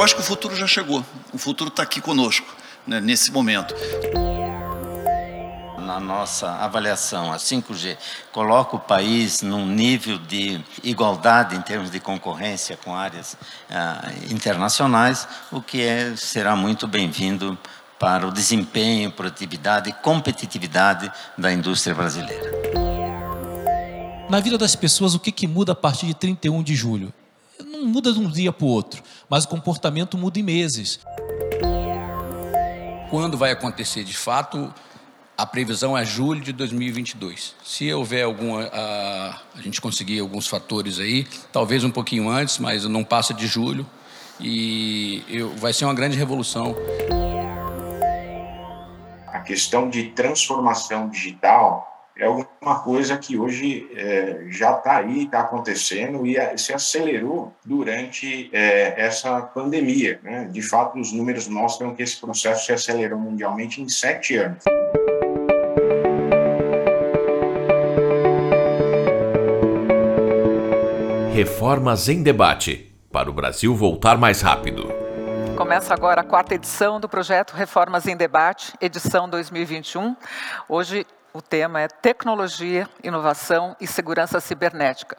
Eu acho que o futuro já chegou, o futuro está aqui conosco, né, nesse momento. Na nossa avaliação, a 5G coloca o país num nível de igualdade em termos de concorrência com áreas ah, internacionais, o que é, será muito bem-vindo para o desempenho, produtividade e competitividade da indústria brasileira. Na vida das pessoas, o que, que muda a partir de 31 de julho? não muda de um dia para o outro, mas o comportamento muda em meses. Quando vai acontecer de fato? A previsão é julho de 2022. Se houver alguma, a, a gente conseguir alguns fatores aí, talvez um pouquinho antes, mas não passa de julho e eu, vai ser uma grande revolução. A questão de transformação digital é alguma coisa que hoje é, já está aí, está acontecendo e se acelerou durante é, essa pandemia. Né? De fato, os números mostram que esse processo se acelerou mundialmente em sete anos. Reformas em debate para o Brasil voltar mais rápido. Começa agora a quarta edição do projeto Reformas em Debate, edição 2021. Hoje o tema é Tecnologia, Inovação e Segurança Cibernética.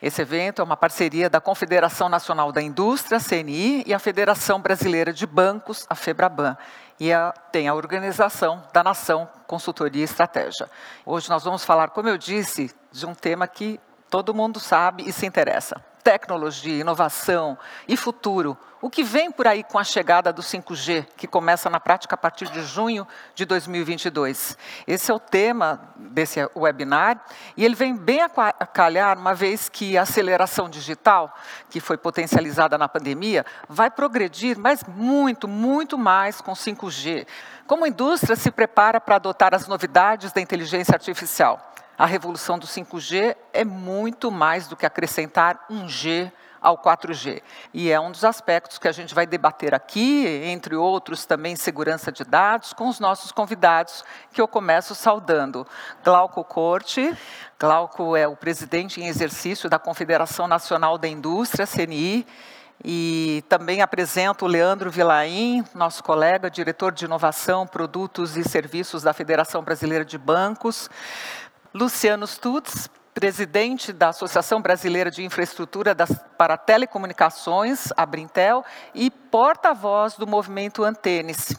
Esse evento é uma parceria da Confederação Nacional da Indústria, CNI, e a Federação Brasileira de Bancos, a FEBRABAN. E a, tem a organização da Nação Consultoria e Estratégia. Hoje nós vamos falar, como eu disse, de um tema que todo mundo sabe e se interessa tecnologia, inovação e futuro. O que vem por aí com a chegada do 5G, que começa na prática a partir de junho de 2022? Esse é o tema desse webinar e ele vem bem a calhar, uma vez que a aceleração digital, que foi potencializada na pandemia, vai progredir, mas muito, muito mais com 5G. Como a indústria se prepara para adotar as novidades da inteligência artificial? A revolução do 5G é muito mais do que acrescentar um G ao 4G. E é um dos aspectos que a gente vai debater aqui, entre outros também segurança de dados, com os nossos convidados, que eu começo saudando. Glauco Corte, Glauco é o presidente em exercício da Confederação Nacional da Indústria, CNI, e também apresento o Leandro Vilaim, nosso colega, diretor de inovação, produtos e serviços da Federação Brasileira de Bancos. Luciano Stutz, presidente da Associação Brasileira de Infraestrutura das, para Telecomunicações, a Brintel, e porta-voz do movimento Antenes.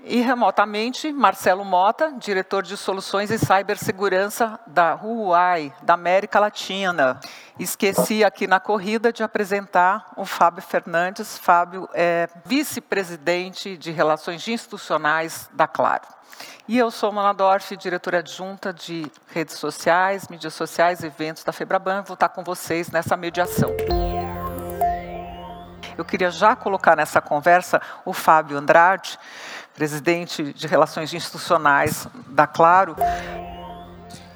E remotamente, Marcelo Mota, diretor de soluções e cibersegurança da Huawei, da América Latina. Esqueci aqui na corrida de apresentar o Fábio Fernandes. Fábio é vice-presidente de Relações Institucionais da Claro. E eu sou Mona Dorf, diretora adjunta de redes sociais, mídias sociais eventos da Febraban. Vou estar com vocês nessa mediação. Eu queria já colocar nessa conversa o Fábio Andrade, presidente de Relações Institucionais da Claro.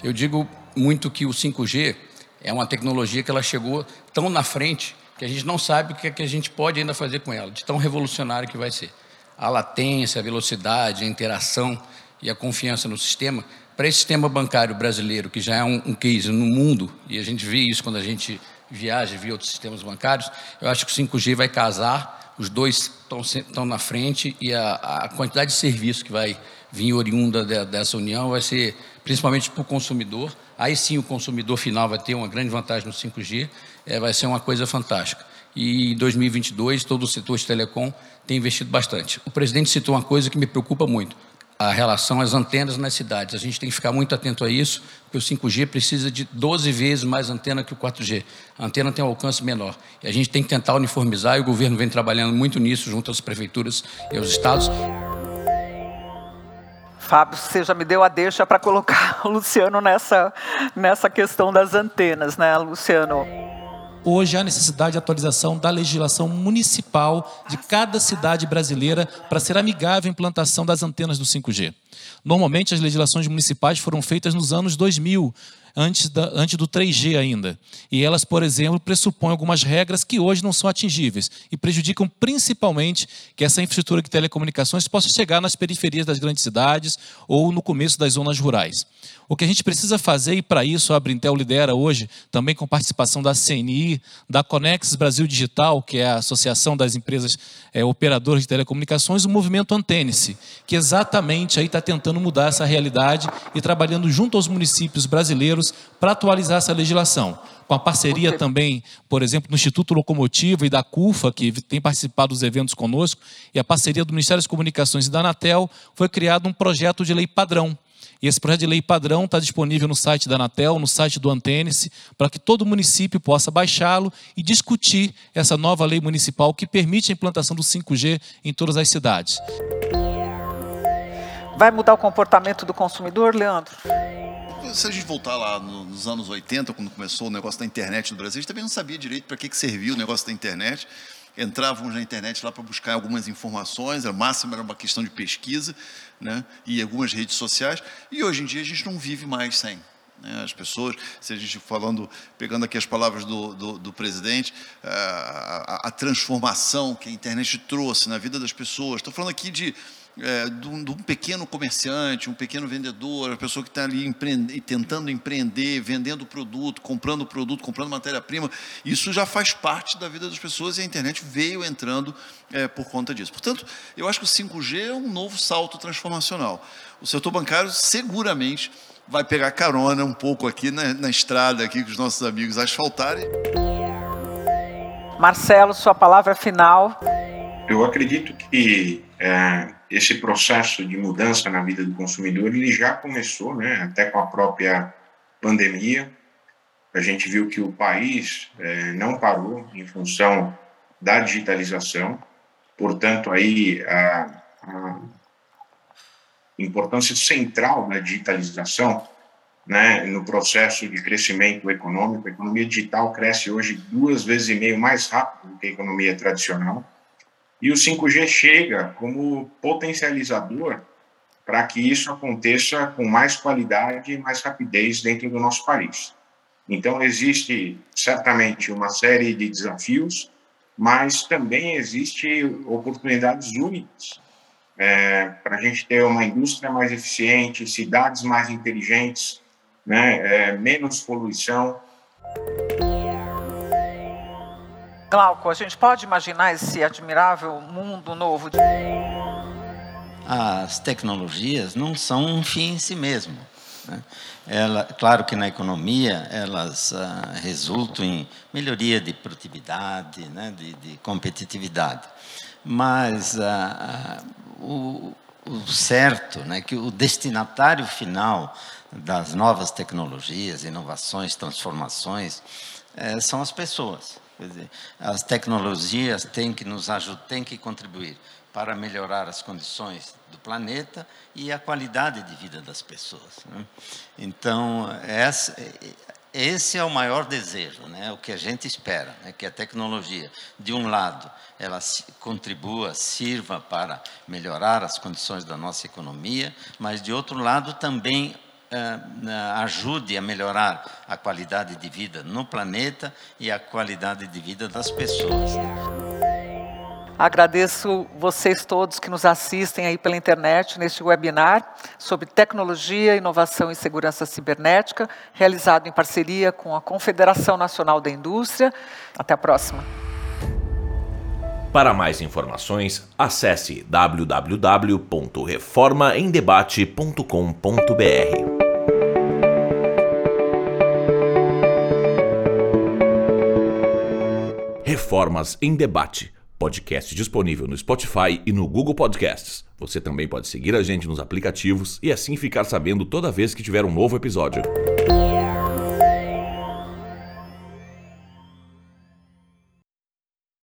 Eu digo muito que o 5G é uma tecnologia que ela chegou tão na frente que a gente não sabe o que, é que a gente pode ainda fazer com ela, de tão revolucionário que vai ser a latência, a velocidade, a interação e a confiança no sistema, para esse sistema bancário brasileiro, que já é um, um case no mundo, e a gente vê isso quando a gente viaja e vê outros sistemas bancários, eu acho que o 5G vai casar, os dois estão na frente e a, a, quantidade de serviço que vai vir oriunda de, dessa união vai ser, principalmente para o consumidor, aí sim o consumidor final vai ter uma grande vantagem no 5G, é, vai ser uma coisa fantástica. E em 2022, todo o setor de telecom tem investido bastante. O presidente citou uma coisa que me preocupa muito, a relação às antenas nas cidades. A gente tem que ficar muito atento a isso, porque o 5G precisa de 12 vezes mais antena que o 4G. A antena tem um alcance menor. E a gente tem que tentar uniformizar, e o governo vem trabalhando muito nisso, junto às prefeituras e aos estados. Fábio, você já me deu a deixa para colocar o Luciano nessa, nessa questão das antenas, né, Luciano? Hoje há necessidade de atualização da legislação municipal de cada cidade brasileira para ser amigável à implantação das antenas do 5G. Normalmente, as legislações municipais foram feitas nos anos 2000 antes, da, antes do 3G ainda. E elas, por exemplo, pressupõem algumas regras que hoje não são atingíveis e prejudicam principalmente que essa infraestrutura de telecomunicações possa chegar nas periferias das grandes cidades ou no começo das zonas rurais. O que a gente precisa fazer, e para isso a Brintel lidera hoje, também com participação da CNI, da Conex Brasil Digital, que é a Associação das Empresas é, Operadoras de Telecomunicações, o movimento Antênice, que exatamente aí está tentando mudar essa realidade e trabalhando junto aos municípios brasileiros para atualizar essa legislação com a parceria também, por exemplo, do Instituto Locomotiva e da CUFA, que tem participado dos eventos conosco, e a parceria do Ministério das Comunicações e da Anatel, foi criado um projeto de lei padrão, e esse projeto de lei padrão está disponível no site da Anatel, no site do Antênice, para que todo município possa baixá-lo e discutir essa nova lei municipal que permite a implantação do 5G em todas as cidades. Vai mudar o comportamento do consumidor, Leandro? Se a gente voltar lá nos anos 80, quando começou o negócio da internet no Brasil, a gente também não sabia direito para que, que servia o negócio da internet entrávamos na internet lá para buscar algumas informações, a máxima era uma questão de pesquisa, né, e algumas redes sociais, e hoje em dia a gente não vive mais sem. Né, as pessoas, se a gente falando, pegando aqui as palavras do, do, do presidente, a, a, a transformação que a internet trouxe na vida das pessoas, estou falando aqui de é, de, um, de, um, pequeno comerciante, um pequeno vendedor, a pessoa que está ali empreender, tentando empreender, vendendo produto, comprando produto, comprando matéria-prima, isso já faz parte da vida das pessoas e a internet veio entrando é, por conta disso. Portanto, eu acho que o 5G é um novo salto transformacional. O setor bancário seguramente vai pegar carona um pouco aqui na, na estrada aqui que os nossos amigos asfaltarem. Marcelo, sua palavra final. Eu acredito que é, esse processo de mudança na vida do consumidor ele já começou, né, até com a própria pandemia. A gente viu que o país é, não parou em função da digitalização, portanto aí a, a importância central da digitalização né, no processo de crescimento econômico. A economia digital cresce hoje duas vezes e meio mais rápido do que a economia tradicional. E o 5G chega como potencializador para que isso aconteça com mais qualidade e mais rapidez dentro do nosso país. Então, existe certamente uma série de desafios, mas também existe oportunidades únicas é, para a gente ter uma indústria mais eficiente, cidades mais inteligentes, né, é, menos poluição. Glauco, a gente pode imaginar esse admirável mundo novo? De... As tecnologias não são um fim em si mesmo. Né? Ela, claro que na economia elas ah, resultam em melhoria de produtividade, né? de, de competitividade. Mas ah, ah, o, o certo, né? que o destinatário final das novas tecnologias, inovações, transformações, eh, são as pessoas. Dizer, as tecnologias têm que nos ajudar, têm que contribuir para melhorar as condições do planeta e a qualidade de vida das pessoas. Né? Então, essa, esse é o maior desejo, né? o que a gente espera, né? que a tecnologia, de um lado, ela contribua, sirva para melhorar as condições da nossa economia, mas, de outro lado, também eh, ajude a melhorar a qualidade de vida no planeta e a qualidade de vida das pessoas. Agradeço vocês todos que nos assistem aí pela internet neste webinar sobre tecnologia, inovação e segurança cibernética, realizado em parceria com a Confederação Nacional da Indústria. Até a próxima. Para mais informações, acesse www.reformaemdebate.com.br. Reformas em Debate, podcast disponível no Spotify e no Google Podcasts. Você também pode seguir a gente nos aplicativos e assim ficar sabendo toda vez que tiver um novo episódio.